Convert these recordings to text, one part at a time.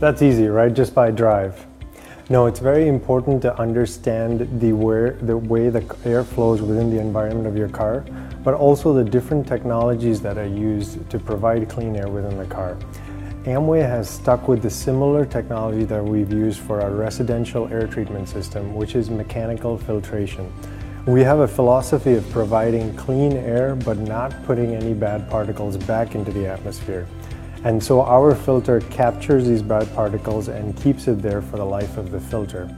That's easy, right? Just buy drive. No, it's very important to understand the, where, the way the air flows within the environment of your car, but also the different technologies that are used to provide clean air within the car. Amway has stuck with the similar technology that we've used for our residential air treatment system, which is mechanical filtration. We have a philosophy of providing clean air but not putting any bad particles back into the atmosphere. And so our filter captures these bad particles and keeps it there for the life of the filter.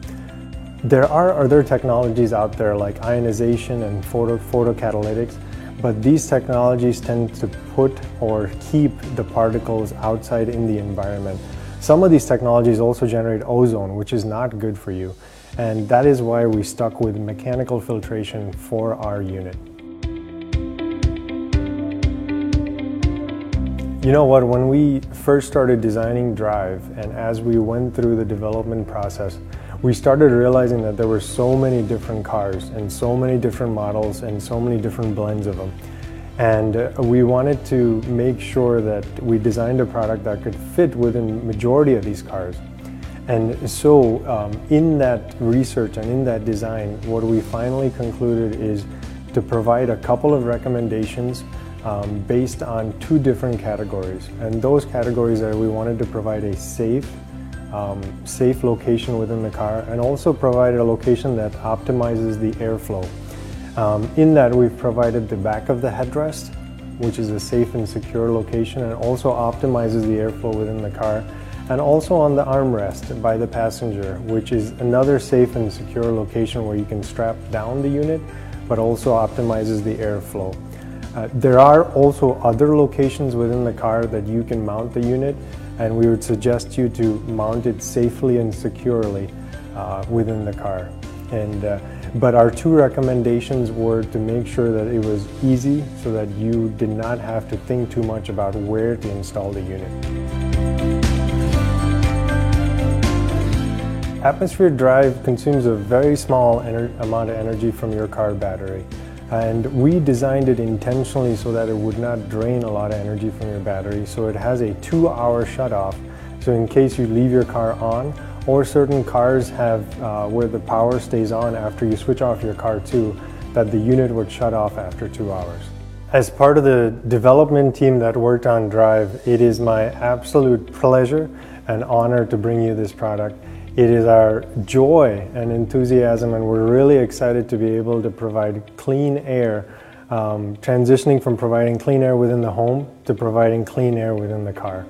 There are other technologies out there like ionization and photo photocatalytics, but these technologies tend to put or keep the particles outside in the environment. Some of these technologies also generate ozone, which is not good for you. And that is why we stuck with mechanical filtration for our unit. You know what, when we first started designing Drive and as we went through the development process, we started realizing that there were so many different cars and so many different models and so many different blends of them. And uh, we wanted to make sure that we designed a product that could fit within majority of these cars. And so um, in that research and in that design, what we finally concluded is to provide a couple of recommendations um, based on two different categories. And those categories are we wanted to provide a safe, um, safe location within the car and also provide a location that optimizes the airflow. Um, in that we've provided the back of the headrest, which is a safe and secure location and also optimizes the airflow within the car and also on the armrest by the passenger, which is another safe and secure location where you can strap down the unit, but also optimizes the airflow. Uh, there are also other locations within the car that you can mount the unit and we would suggest you to mount it safely and securely uh, within the car. And, uh, but our two recommendations were to make sure that it was easy so that you did not have to think too much about where to install the unit. Atmosphere Drive consumes a very small amount of energy from your car battery. And we designed it intentionally so that it would not drain a lot of energy from your battery. So it has a two hour shut off. So in case you leave your car on, or certain cars have uh, where the power stays on after you switch off your car too, that the unit would shut off after two hours. As part of the development team that worked on Drive, it is my absolute pleasure and honor to bring you this product. It is our joy and enthusiasm, and we're really excited to be able to provide clean air, um, transitioning from providing clean air within the home to providing clean air within the car.